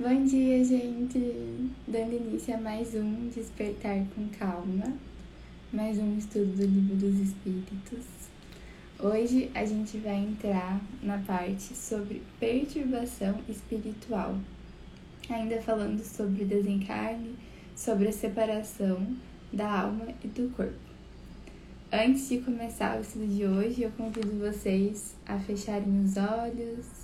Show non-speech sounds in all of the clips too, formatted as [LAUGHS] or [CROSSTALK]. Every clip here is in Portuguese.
Bom dia, gente! Dando início a mais um Despertar com Calma, mais um estudo do Livro dos Espíritos. Hoje a gente vai entrar na parte sobre perturbação espiritual, ainda falando sobre o desencarne, sobre a separação da alma e do corpo. Antes de começar o estudo de hoje, eu convido vocês a fecharem os olhos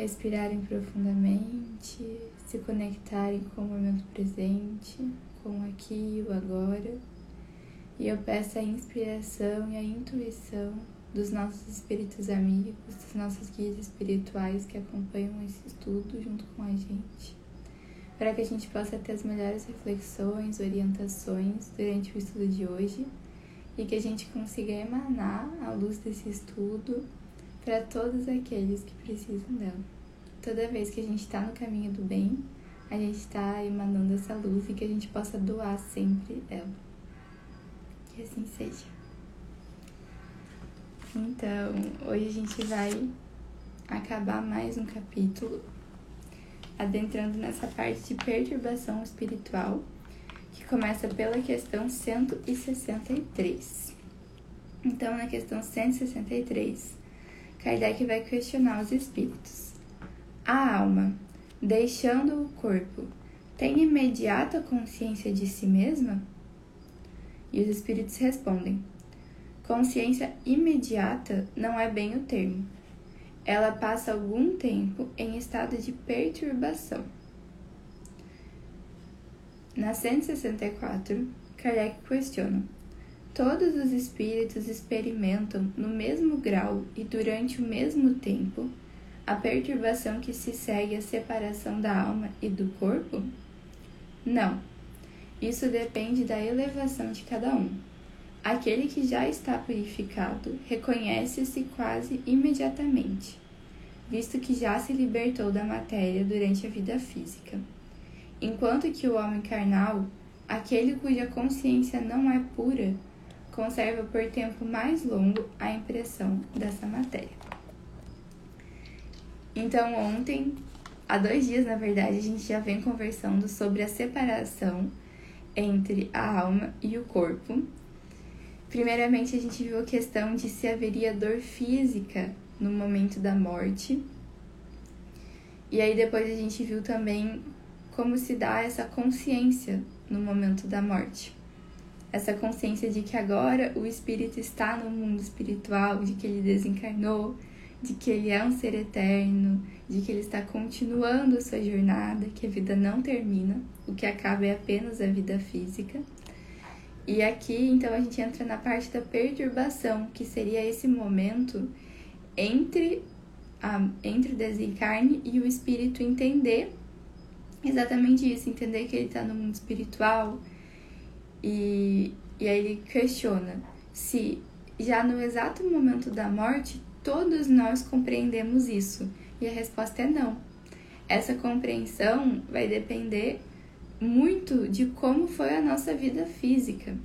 respirarem profundamente, se conectarem com o momento presente, com o aqui e o agora. E eu peço a inspiração e a intuição dos nossos espíritos amigos, dos nossos guias espirituais que acompanham esse estudo junto com a gente, para que a gente possa ter as melhores reflexões, orientações durante o estudo de hoje e que a gente consiga emanar a luz desse estudo para todos aqueles que precisam dela. Toda vez que a gente está no caminho do bem, a gente está emanando essa luz e que a gente possa doar sempre ela. Que assim seja. Então, hoje a gente vai acabar mais um capítulo, adentrando nessa parte de perturbação espiritual, que começa pela questão 163. Então, na questão 163, Kardec vai questionar os espíritos. A alma, deixando o corpo, tem imediata consciência de si mesma? E os espíritos respondem: Consciência imediata não é bem o termo. Ela passa algum tempo em estado de perturbação. Na 164, Kardec questiona: Todos os espíritos experimentam no mesmo grau e durante o mesmo tempo a perturbação que se segue à separação da alma e do corpo? Não. Isso depende da elevação de cada um. Aquele que já está purificado reconhece-se quase imediatamente, visto que já se libertou da matéria durante a vida física. Enquanto que o homem carnal, aquele cuja consciência não é pura, conserva por tempo mais longo a impressão dessa matéria. Então, ontem, há dois dias na verdade, a gente já vem conversando sobre a separação entre a alma e o corpo. Primeiramente, a gente viu a questão de se haveria dor física no momento da morte. E aí, depois, a gente viu também como se dá essa consciência no momento da morte essa consciência de que agora o espírito está no mundo espiritual, de que ele desencarnou, de que ele é um ser eterno, de que ele está continuando a sua jornada, que a vida não termina, o que acaba é apenas a vida física. E aqui, então, a gente entra na parte da perturbação, que seria esse momento entre, a, entre o desencarne e o espírito entender exatamente isso, entender que ele está no mundo espiritual, e, e aí ele questiona se já no exato momento da morte todos nós compreendemos isso. E a resposta é não. Essa compreensão vai depender muito de como foi a nossa vida física.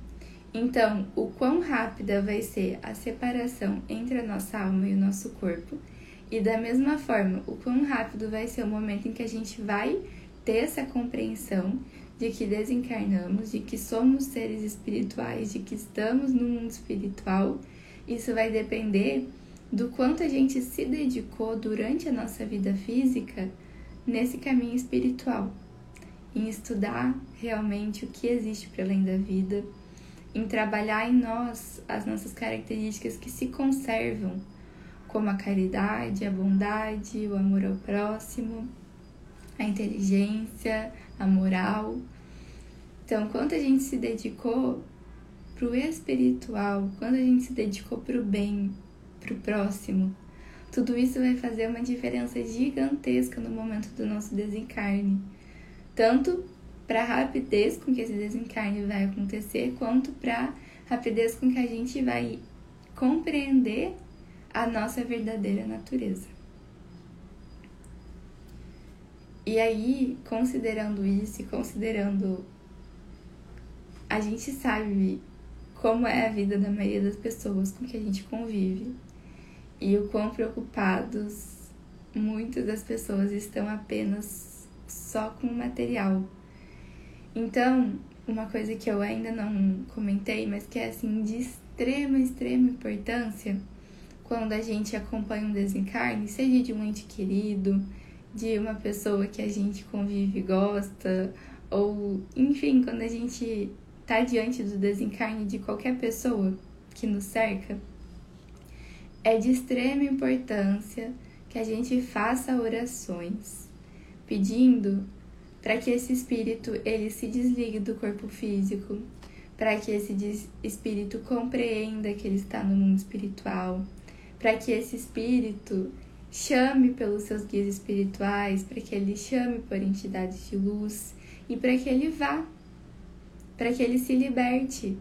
Então, o quão rápida vai ser a separação entre a nossa alma e o nosso corpo, e da mesma forma, o quão rápido vai ser o momento em que a gente vai ter essa compreensão de que desencarnamos, de que somos seres espirituais, de que estamos no mundo espiritual, isso vai depender do quanto a gente se dedicou durante a nossa vida física nesse caminho espiritual, em estudar realmente o que existe para além da vida, em trabalhar em nós as nossas características que se conservam, como a caridade, a bondade, o amor ao próximo, a inteligência, a moral. Então, quando a gente se dedicou para o espiritual, quando a gente se dedicou para o bem, para o próximo, tudo isso vai fazer uma diferença gigantesca no momento do nosso desencarne. Tanto para a rapidez com que esse desencarne vai acontecer, quanto para rapidez com que a gente vai compreender a nossa verdadeira natureza. E aí, considerando isso e considerando. A gente sabe como é a vida da maioria das pessoas com que a gente convive e o quão preocupados muitas das pessoas estão apenas só com o material. Então, uma coisa que eu ainda não comentei, mas que é assim de extrema, extrema importância quando a gente acompanha um desencarne, seja de um ente querido, de uma pessoa que a gente convive e gosta, ou enfim, quando a gente está diante do desencarne de qualquer pessoa que nos cerca, é de extrema importância que a gente faça orações pedindo para que esse espírito ele se desligue do corpo físico, para que esse espírito compreenda que ele está no mundo espiritual, para que esse espírito chame pelos seus guias espirituais, para que ele chame por entidades de luz e para que ele vá, para que ele se liberte.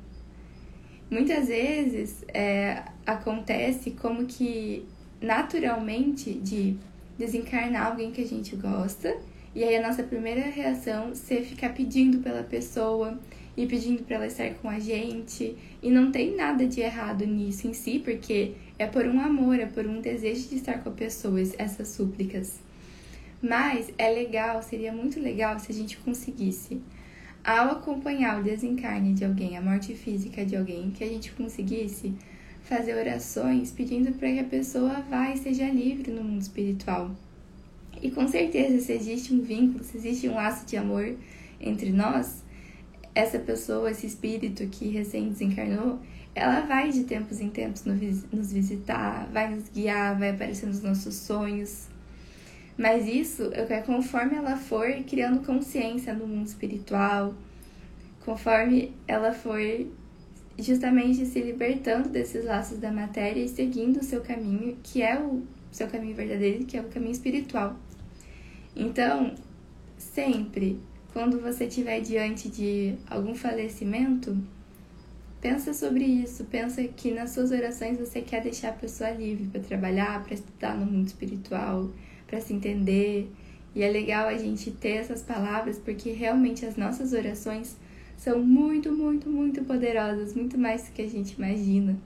Muitas vezes é, acontece como que naturalmente de desencarnar alguém que a gente gosta e aí a nossa primeira reação ser ficar pedindo pela pessoa e pedindo para ela estar com a gente. E não tem nada de errado nisso em si, porque é por um amor, é por um desejo de estar com a pessoa, essas súplicas. Mas é legal, seria muito legal se a gente conseguisse, ao acompanhar o desencarne de alguém, a morte física de alguém, que a gente conseguisse fazer orações pedindo para que a pessoa vá e seja livre no mundo espiritual. E com certeza, se existe um vínculo, se existe um laço de amor entre nós, essa pessoa, esse espírito que recém desencarnou, ela vai de tempos em tempos nos visitar, vai nos guiar, vai aparecer nos nossos sonhos. Mas isso é conforme ela for criando consciência no mundo espiritual, conforme ela for justamente se libertando desses laços da matéria e seguindo o seu caminho, que é o seu caminho verdadeiro, que é o caminho espiritual. Então, sempre quando você estiver diante de algum falecimento, pensa sobre isso, pensa que nas suas orações você quer deixar a pessoa livre para trabalhar, para estudar no mundo espiritual, para se entender. E é legal a gente ter essas palavras porque realmente as nossas orações são muito, muito, muito poderosas, muito mais do que a gente imagina.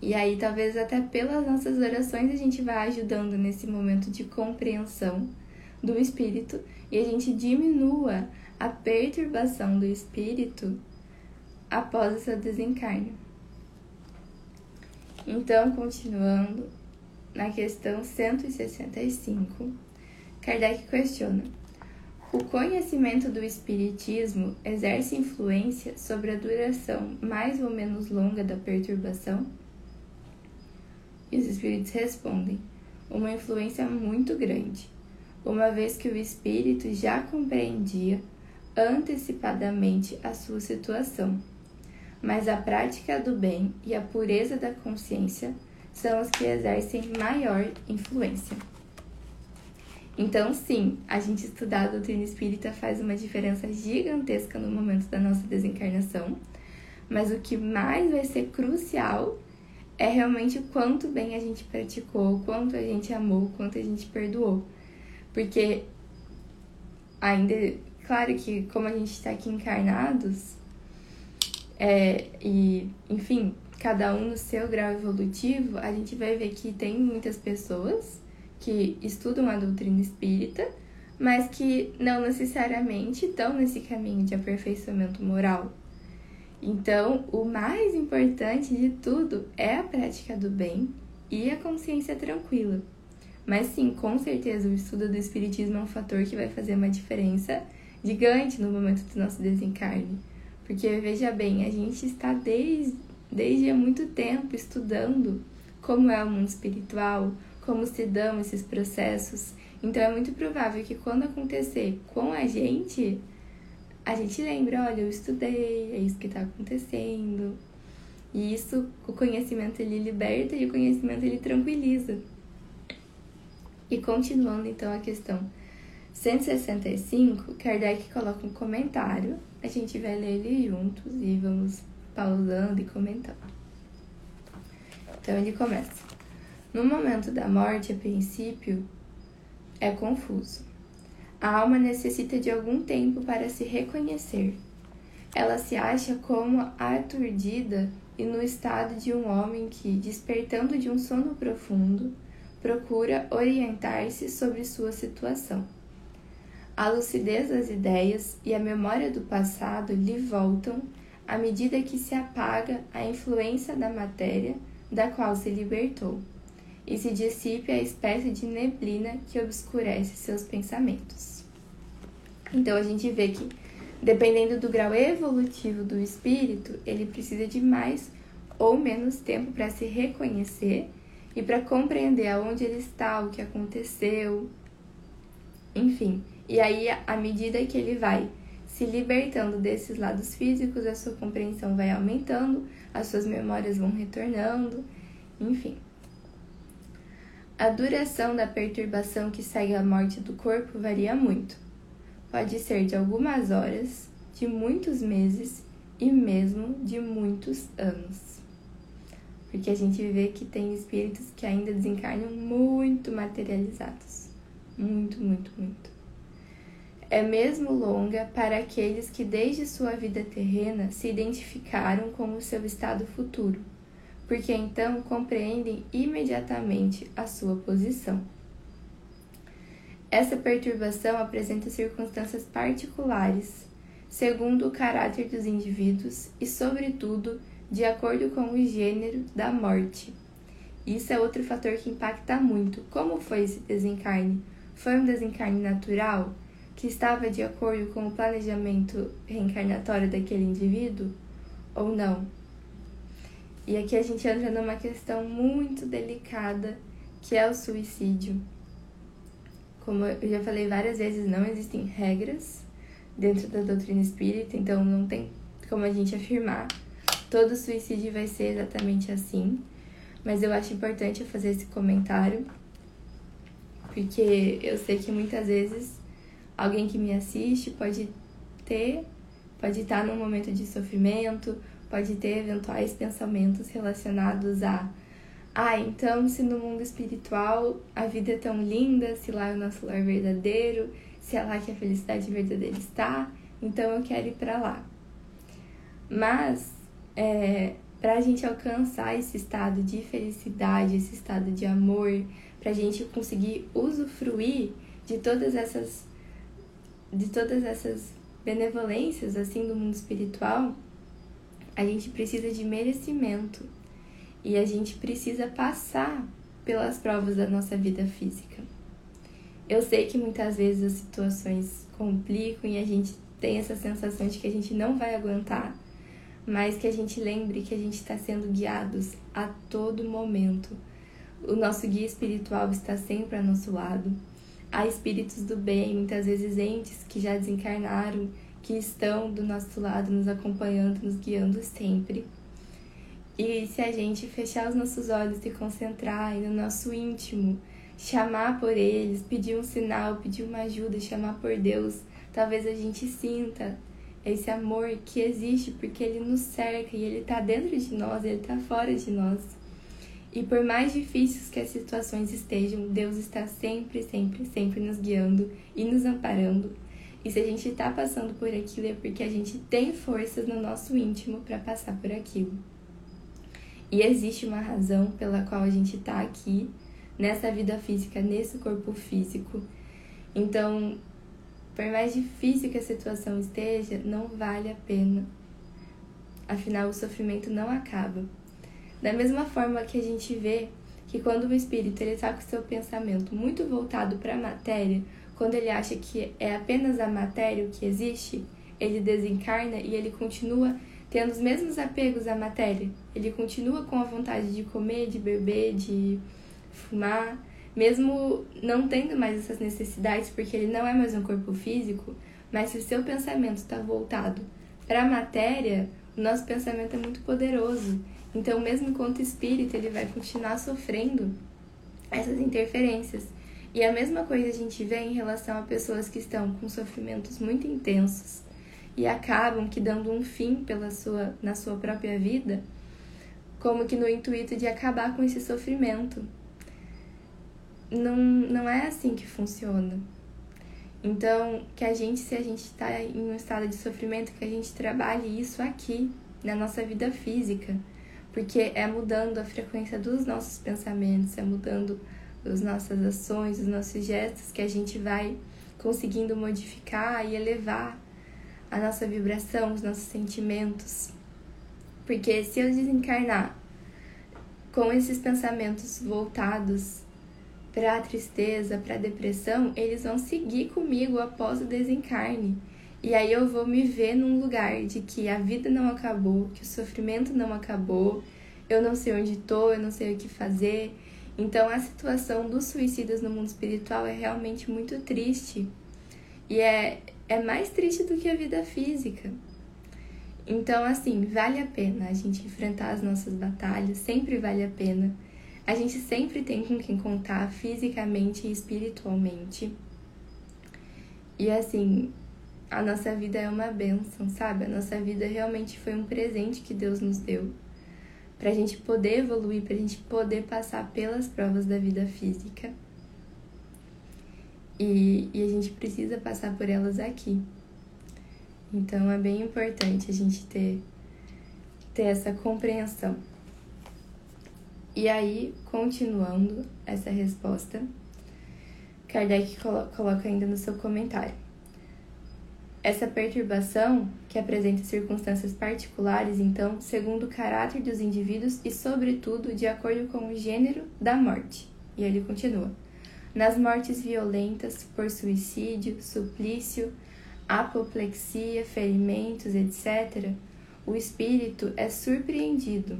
E aí, talvez até pelas nossas orações, a gente vai ajudando nesse momento de compreensão do espírito e a gente diminua a perturbação do espírito após o seu desencarne. Então, continuando na questão 165, Kardec questiona: o conhecimento do Espiritismo exerce influência sobre a duração mais ou menos longa da perturbação? E os espíritos respondem: uma influência muito grande uma vez que o espírito já compreendia antecipadamente a sua situação. Mas a prática do bem e a pureza da consciência são as que exercem maior influência. Então, sim, a gente estudar a doutrina espírita faz uma diferença gigantesca no momento da nossa desencarnação, mas o que mais vai ser crucial é realmente o quanto bem a gente praticou, o quanto a gente amou, o quanto a gente perdoou. Porque ainda, claro que como a gente está aqui encarnados, é, e enfim, cada um no seu grau evolutivo, a gente vai ver que tem muitas pessoas que estudam a doutrina espírita, mas que não necessariamente estão nesse caminho de aperfeiçoamento moral. Então, o mais importante de tudo é a prática do bem e a consciência tranquila. Mas sim, com certeza, o estudo do Espiritismo é um fator que vai fazer uma diferença gigante no momento do nosso desencarne. Porque, veja bem, a gente está desde, desde há muito tempo estudando como é o mundo espiritual, como se dão esses processos. Então, é muito provável que quando acontecer com a gente, a gente lembra: olha, eu estudei, é isso que está acontecendo. E isso, o conhecimento ele liberta e o conhecimento ele tranquiliza. E continuando então a questão 165, Kardec coloca um comentário, a gente vai ler ele juntos e vamos pausando e comentando. Então ele começa: No momento da morte, a princípio, é confuso. A alma necessita de algum tempo para se reconhecer. Ela se acha como aturdida e no estado de um homem que, despertando de um sono profundo, procura orientar-se sobre sua situação. A lucidez das ideias e a memória do passado lhe voltam à medida que se apaga a influência da matéria da qual se libertou e se dissipe a espécie de neblina que obscurece seus pensamentos. Então a gente vê que, dependendo do grau evolutivo do espírito, ele precisa de mais ou menos tempo para se reconhecer e para compreender aonde ele está, o que aconteceu, enfim. E aí, à medida que ele vai se libertando desses lados físicos, a sua compreensão vai aumentando, as suas memórias vão retornando, enfim. A duração da perturbação que segue a morte do corpo varia muito. Pode ser de algumas horas, de muitos meses e mesmo de muitos anos. Porque a gente vê que tem espíritos que ainda desencarnam muito materializados. Muito, muito, muito. É mesmo longa para aqueles que desde sua vida terrena se identificaram com o seu estado futuro porque então compreendem imediatamente a sua posição. Essa perturbação apresenta circunstâncias particulares, segundo o caráter dos indivíduos e, sobretudo, de acordo com o gênero da morte. Isso é outro fator que impacta muito. Como foi esse desencarne? Foi um desencarne natural, que estava de acordo com o planejamento reencarnatório daquele indivíduo? Ou não? E aqui a gente entra numa questão muito delicada, que é o suicídio. Como eu já falei várias vezes, não existem regras dentro da doutrina espírita, então não tem como a gente afirmar todo suicídio vai ser exatamente assim. Mas eu acho importante eu fazer esse comentário, porque eu sei que muitas vezes alguém que me assiste pode ter, pode estar num momento de sofrimento, pode ter eventuais pensamentos relacionados a ah, então se no mundo espiritual a vida é tão linda, se lá é o nosso lar verdadeiro, se é lá que a felicidade verdadeira está, então eu quero ir para lá. Mas é, para a gente alcançar esse estado de felicidade, esse estado de amor, para a gente conseguir usufruir de todas essas de todas essas benevolências assim do mundo espiritual, a gente precisa de merecimento e a gente precisa passar pelas provas da nossa vida física. Eu sei que muitas vezes as situações complicam e a gente tem essa sensação de que a gente não vai aguentar, mas que a gente lembre que a gente está sendo guiados a todo momento. O nosso guia espiritual está sempre ao nosso lado. Há espíritos do bem, muitas vezes entes que já desencarnaram que estão do nosso lado, nos acompanhando, nos guiando sempre. E se a gente fechar os nossos olhos e concentrar no nosso íntimo, chamar por eles, pedir um sinal, pedir uma ajuda, chamar por Deus, talvez a gente sinta esse amor que existe porque ele nos cerca e ele está dentro de nós, ele está fora de nós. E por mais difíceis que as situações estejam, Deus está sempre, sempre, sempre nos guiando e nos amparando e se a gente está passando por aquilo é porque a gente tem forças no nosso íntimo para passar por aquilo. E existe uma razão pela qual a gente está aqui, nessa vida física, nesse corpo físico. Então, por mais difícil que a situação esteja, não vale a pena. Afinal, o sofrimento não acaba. Da mesma forma que a gente vê que quando o espírito está com o seu pensamento muito voltado para a matéria, quando ele acha que é apenas a matéria o que existe, ele desencarna e ele continua tendo os mesmos apegos à matéria. Ele continua com a vontade de comer, de beber, de fumar, mesmo não tendo mais essas necessidades, porque ele não é mais um corpo físico, mas se o seu pensamento está voltado para a matéria, o nosso pensamento é muito poderoso. Então, mesmo enquanto espírito, ele vai continuar sofrendo essas interferências. E a mesma coisa a gente vê em relação a pessoas que estão com sofrimentos muito intensos e acabam que dando um fim pela sua, na sua própria vida, como que no intuito de acabar com esse sofrimento. Não, não é assim que funciona. Então, que a gente, se a gente está em um estado de sofrimento, que a gente trabalhe isso aqui, na nossa vida física, porque é mudando a frequência dos nossos pensamentos, é mudando as nossas ações, os nossos gestos, que a gente vai conseguindo modificar e elevar a nossa vibração, os nossos sentimentos. Porque se eu desencarnar com esses pensamentos voltados para a tristeza, para a depressão, eles vão seguir comigo após o desencarne. E aí eu vou me ver num lugar de que a vida não acabou, que o sofrimento não acabou, eu não sei onde estou, eu não sei o que fazer. Então a situação dos suicidas no mundo espiritual é realmente muito triste. E é, é mais triste do que a vida física. Então, assim, vale a pena a gente enfrentar as nossas batalhas, sempre vale a pena. A gente sempre tem com quem contar fisicamente e espiritualmente. E assim, a nossa vida é uma bênção, sabe? A nossa vida realmente foi um presente que Deus nos deu para a gente poder evoluir, para a gente poder passar pelas provas da vida física. E, e a gente precisa passar por elas aqui. Então é bem importante a gente ter, ter essa compreensão. E aí, continuando essa resposta, Kardec coloca ainda no seu comentário. Essa perturbação, que apresenta circunstâncias particulares, então, segundo o caráter dos indivíduos e, sobretudo, de acordo com o gênero da morte. E ele continua: nas mortes violentas por suicídio, suplício, apoplexia, ferimentos, etc., o espírito é surpreendido,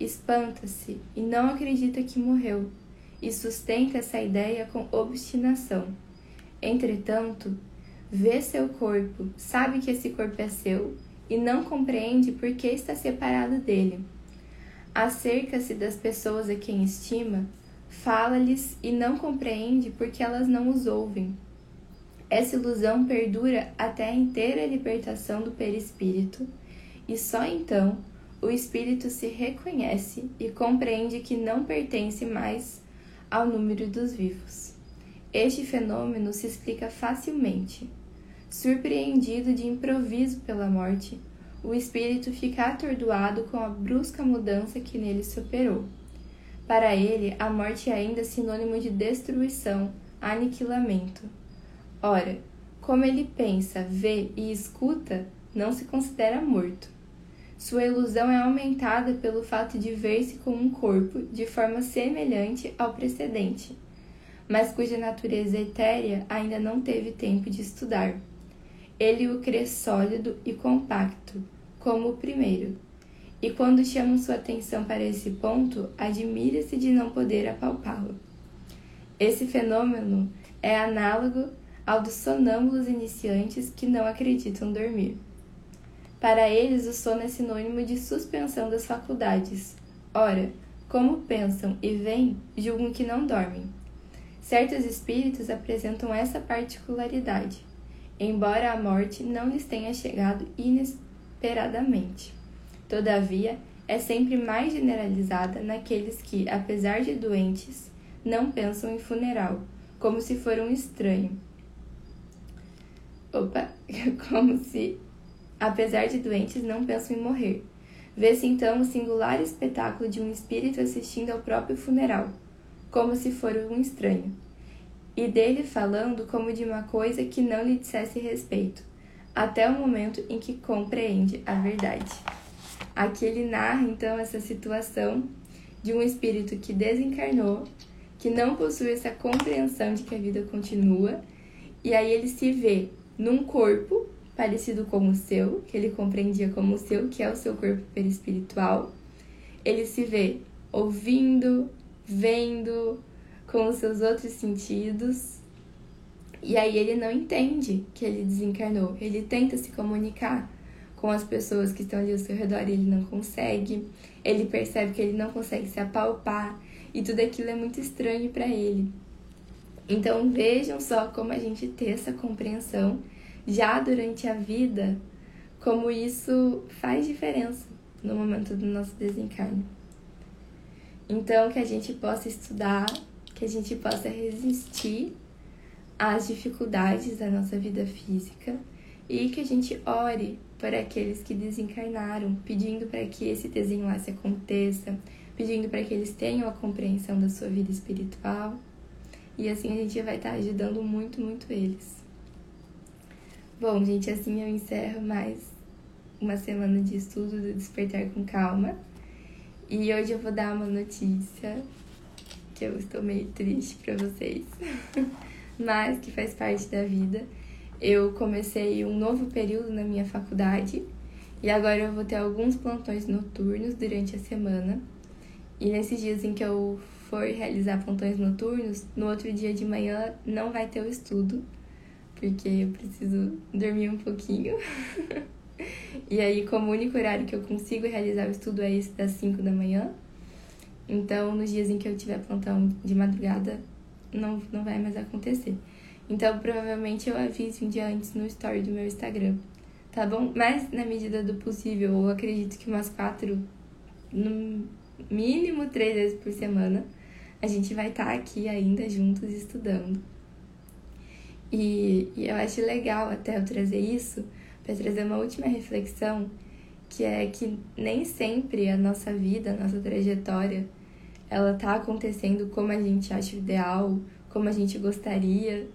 espanta-se e não acredita que morreu, e sustenta essa ideia com obstinação. Entretanto, vê seu corpo, sabe que esse corpo é seu e não compreende por que está separado dele. Acerca-se das pessoas a quem estima, fala-lhes e não compreende porque elas não os ouvem. Essa ilusão perdura até a inteira libertação do perispírito, e só então o espírito se reconhece e compreende que não pertence mais ao número dos vivos. Este fenômeno se explica facilmente. Surpreendido de improviso pela morte, o espírito fica atordoado com a brusca mudança que nele se operou. Para ele, a morte é ainda sinônimo de destruição, aniquilamento. Ora, como ele pensa, vê e escuta, não se considera morto. Sua ilusão é aumentada pelo fato de ver-se com um corpo de forma semelhante ao precedente, mas cuja natureza etérea ainda não teve tempo de estudar ele o crê sólido e compacto, como o primeiro. E quando chamam sua atenção para esse ponto, admira-se de não poder apalpá-lo. Esse fenômeno é análogo ao dos sonâmbulos iniciantes que não acreditam dormir. Para eles, o sono é sinônimo de suspensão das faculdades. Ora, como pensam e veem, julgam que não dormem. Certos espíritos apresentam essa particularidade embora a morte não lhes tenha chegado inesperadamente. Todavia, é sempre mais generalizada naqueles que, apesar de doentes, não pensam em funeral, como se for um estranho. Opa, [LAUGHS] como se, apesar de doentes, não pensam em morrer. Vê-se então o singular espetáculo de um espírito assistindo ao próprio funeral, como se for um estranho e dele falando como de uma coisa que não lhe dissesse respeito, até o momento em que compreende a verdade. Aqui ele narra então essa situação de um espírito que desencarnou, que não possui essa compreensão de que a vida continua, e aí ele se vê num corpo parecido com o seu, que ele compreendia como o seu, que é o seu corpo perispiritual. Ele se vê ouvindo, vendo, com os seus outros sentidos. E aí ele não entende que ele desencarnou. Ele tenta se comunicar com as pessoas que estão ali ao seu redor e ele não consegue. Ele percebe que ele não consegue se apalpar e tudo aquilo é muito estranho para ele. Então vejam só como a gente ter essa compreensão já durante a vida, como isso faz diferença no momento do nosso desencarne. Então que a gente possa estudar que a gente possa resistir às dificuldades da nossa vida física e que a gente ore por aqueles que desencarnaram, pedindo para que esse desenlace aconteça, pedindo para que eles tenham a compreensão da sua vida espiritual. E assim a gente vai estar ajudando muito, muito eles. Bom, gente, assim eu encerro mais uma semana de estudo do Despertar com Calma. E hoje eu vou dar uma notícia que eu estou meio triste para vocês, [LAUGHS] mas que faz parte da vida. Eu comecei um novo período na minha faculdade e agora eu vou ter alguns plantões noturnos durante a semana. E nesses dias em que eu for realizar plantões noturnos, no outro dia de manhã não vai ter o estudo, porque eu preciso dormir um pouquinho. [LAUGHS] e aí, como o único horário que eu consigo realizar o estudo é esse das 5 da manhã, então nos dias em que eu tiver plantão de madrugada, não, não vai mais acontecer. Então, provavelmente eu aviso um dia antes no story do meu Instagram, tá bom? Mas na medida do possível, eu acredito que umas quatro, no mínimo três vezes por semana, a gente vai estar tá aqui ainda juntos estudando. E, e eu acho legal até eu trazer isso para trazer uma última reflexão, que é que nem sempre a nossa vida, a nossa trajetória, ela tá acontecendo como a gente acha ideal, como a gente gostaria,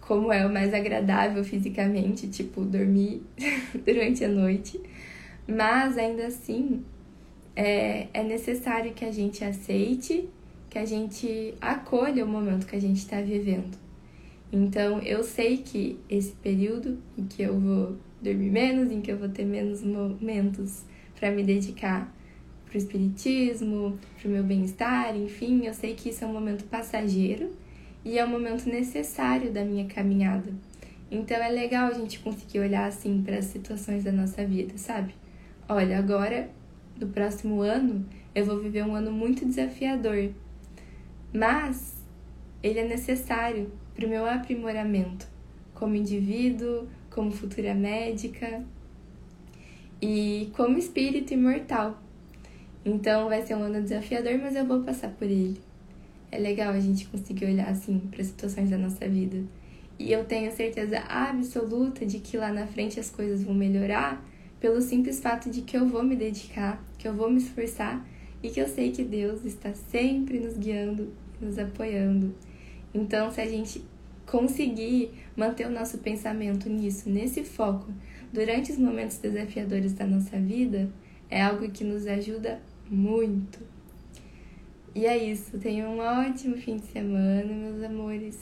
como é o mais agradável fisicamente, tipo dormir [LAUGHS] durante a noite. Mas ainda assim, é, é necessário que a gente aceite, que a gente acolha o momento que a gente está vivendo. Então, eu sei que esse período em que eu vou dormir menos, em que eu vou ter menos momentos para me dedicar para o espiritismo, para o meu bem-estar, enfim, eu sei que isso é um momento passageiro e é um momento necessário da minha caminhada. Então é legal a gente conseguir olhar assim para as situações da nossa vida, sabe? Olha, agora, no próximo ano, eu vou viver um ano muito desafiador, mas ele é necessário para o meu aprimoramento como indivíduo, como futura médica e como espírito imortal. Então vai ser um ano desafiador, mas eu vou passar por ele. É legal a gente conseguir olhar assim para as situações da nossa vida. E eu tenho certeza absoluta de que lá na frente as coisas vão melhorar pelo simples fato de que eu vou me dedicar, que eu vou me esforçar e que eu sei que Deus está sempre nos guiando, nos apoiando. Então, se a gente conseguir manter o nosso pensamento nisso, nesse foco, durante os momentos desafiadores da nossa vida, é algo que nos ajuda muito. E é isso. Tenham um ótimo fim de semana, meus amores.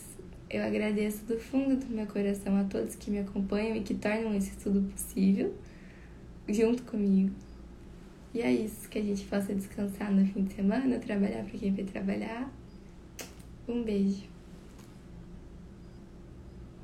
Eu agradeço do fundo do meu coração a todos que me acompanham e que tornam esse estudo possível junto comigo. E é isso, que a gente possa descansar no fim de semana, trabalhar para quem vai trabalhar. Um beijo.